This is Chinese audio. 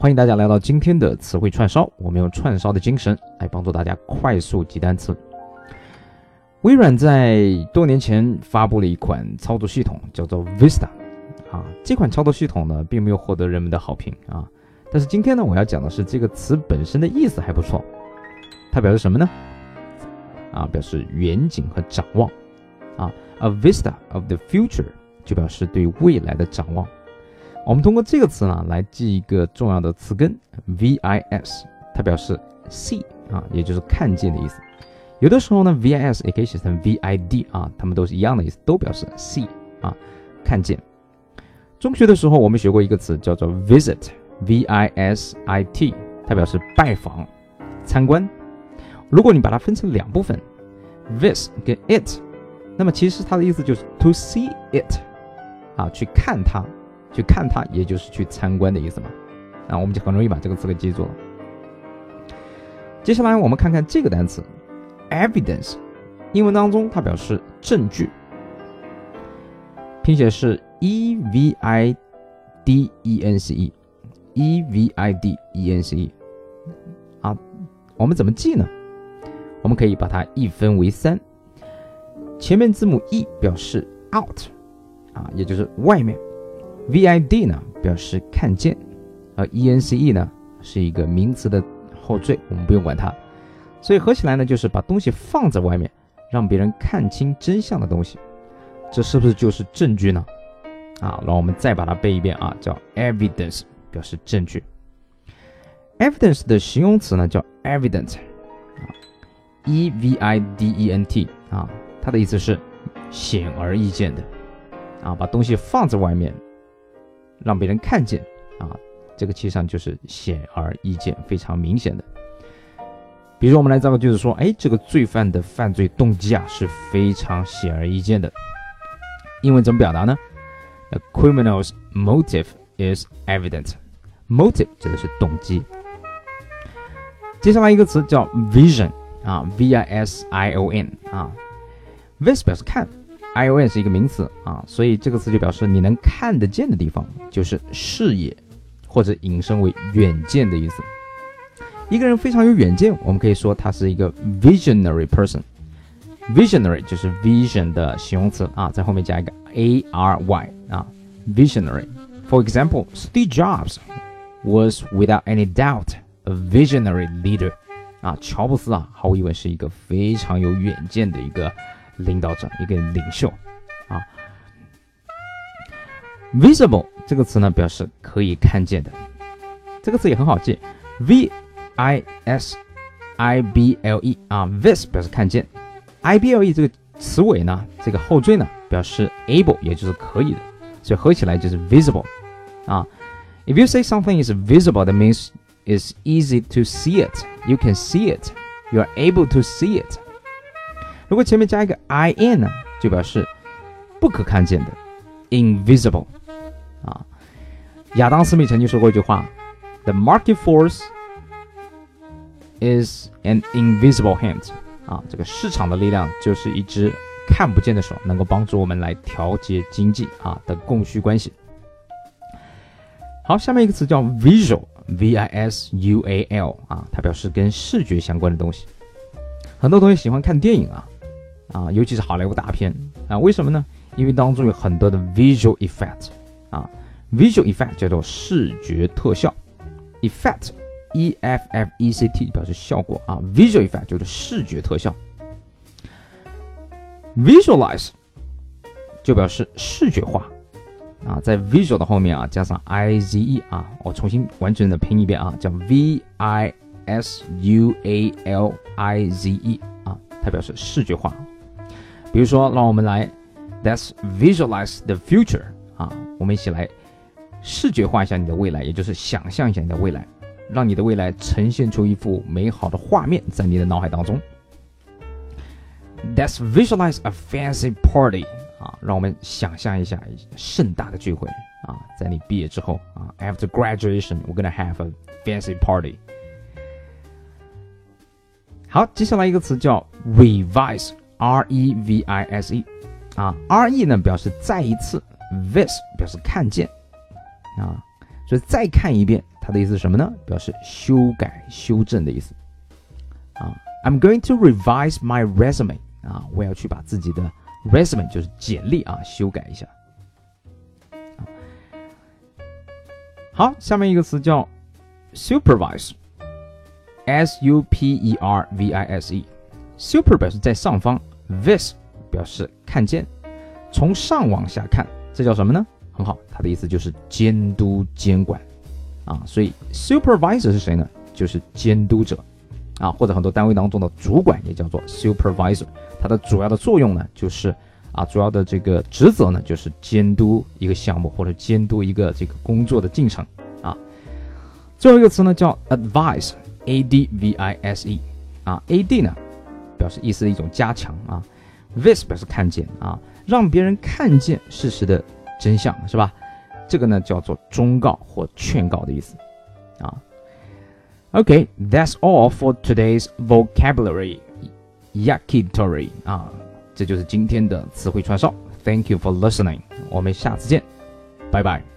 欢迎大家来到今天的词汇串烧，我们用串烧的精神来帮助大家快速记单词。微软在多年前发布了一款操作系统，叫做 Vista。啊，这款操作系统呢，并没有获得人们的好评啊。但是今天呢，我要讲的是这个词本身的意思还不错。它表示什么呢？啊，表示远景和展望。啊，A vista of the future 就表示对未来的展望。我们通过这个词呢，来记一个重要的词根 vis，它表示 see 啊，也就是看见的意思。有的时候呢，vis 也可以写成 vid 啊，它们都是一样的意思，都表示 see 啊，看见。中学的时候，我们学过一个词叫做 visit，v i s i t，它表示拜访、参观。如果你把它分成两部分，vis 跟 it，那么其实它的意思就是 to see it，啊，去看它。去看它，也就是去参观的意思嘛。那我们就很容易把这个词给记住了。接下来我们看看这个单词，evidence，英文当中它表示证据，拼写是 e v i d e n c e，e v i d e n c e。啊，我们怎么记呢？我们可以把它一分为三，前面字母 e 表示 out，啊，也就是外面。Vid 呢表示看见，而 ence 呢是一个名词的后缀，我们不用管它，所以合起来呢就是把东西放在外面，让别人看清真相的东西，这是不是就是证据呢？啊，然后我们再把它背一遍啊，叫 evidence 表示证据。evidence 的形容词呢叫 evident，啊，e v i d e n t 啊，它的意思是显而易见的，啊，把东西放在外面。让别人看见啊，这个其实上就是显而易见、非常明显的。比如我们来造个句子说，哎，这个罪犯的犯罪动机啊是非常显而易见的。英文怎么表达呢？A criminal's motive is evident. Motive 指的是动机。接下来一个词叫 vision 啊，v i s i o n 啊，vis 表示看。I O N 是一个名词啊，所以这个词就表示你能看得见的地方，就是视野，或者引申为远见的意思。一个人非常有远见，我们可以说他是一个 visionary person。visionary 就是 vision 的形容词啊，在后面加一个 A R Y 啊，visionary。For example, Steve Jobs was without any doubt a visionary leader。啊，乔布斯啊，毫无疑问是一个非常有远见的一个。领导者，一个领袖，啊，visible 这个词呢，表示可以看见的，这个词也很好记，v i s i b l e 啊，vis 表示看见，i b l e 这个词尾呢，这个后缀呢，表示 able，也就是可以的，所以合起来就是 visible，啊，if you say something is visible，that means it's easy to see it，you can see it，you are able to see it。 如果前面加一个 i n 呢，就表示不可看见的，invisible。啊，亚当斯密曾经说过一句话：“The market force is an invisible hand。”啊，这个市场的力量就是一只看不见的手，能够帮助我们来调节经济啊的供需关系。好，下面一个词叫 visual，v i s u a l 啊，它表示跟视觉相关的东西。很多同学喜欢看电影啊。啊，尤其是好莱坞大片啊，为什么呢？因为当中有很多的 visual effect 啊，visual effect 叫做视觉特效，effect，e f f e c t 表示效果啊，visual effect 就是视觉特效，visualize 就表示视觉化啊，在 visual 的后面啊加上 i z e 啊，我重新完整的拼一遍啊，叫 v i s u a l i z e 啊，它表示视觉化。比如说，让我们来，Let's visualize the future 啊，我们一起来视觉化一下你的未来，也就是想象一下你的未来，让你的未来呈现出一幅美好的画面在你的脑海当中。Let's visualize a fancy party 啊，让我们想象一下盛大的聚会啊，在你毕业之后啊，After graduation，we're gonna have a fancy party。好，接下来一个词叫 revise。R E V I S E，啊，R E 呢表示再一次，vis 表示看见，啊，所以再看一遍，它的意思是什么呢？表示修改、修正的意思。啊，I'm going to revise my resume。啊，我要去把自己的 resume 就是简历啊修改一下。好，下面一个词叫 supervise，s u p e r v i s e。super 表示在上方 This 表示看见，从上往下看，这叫什么呢？很好，它的意思就是监督、监管啊。所以 supervisor 是谁呢？就是监督者啊，或者很多单位当中的主管也叫做 supervisor。它的主要的作用呢，就是啊，主要的这个职责呢，就是监督一个项目或者监督一个这个工作的进程啊。最后一个词呢叫 advise，a d v i s e 啊，a d 呢。表示意思的一种加强啊，vis 表示看见啊，让别人看见事实的真相是吧？这个呢叫做忠告或劝告的意思啊。OK，that's all for today's vocabulary yakitori 啊，这就是今天的词汇串烧。Thank you for listening，我们下次见，拜拜。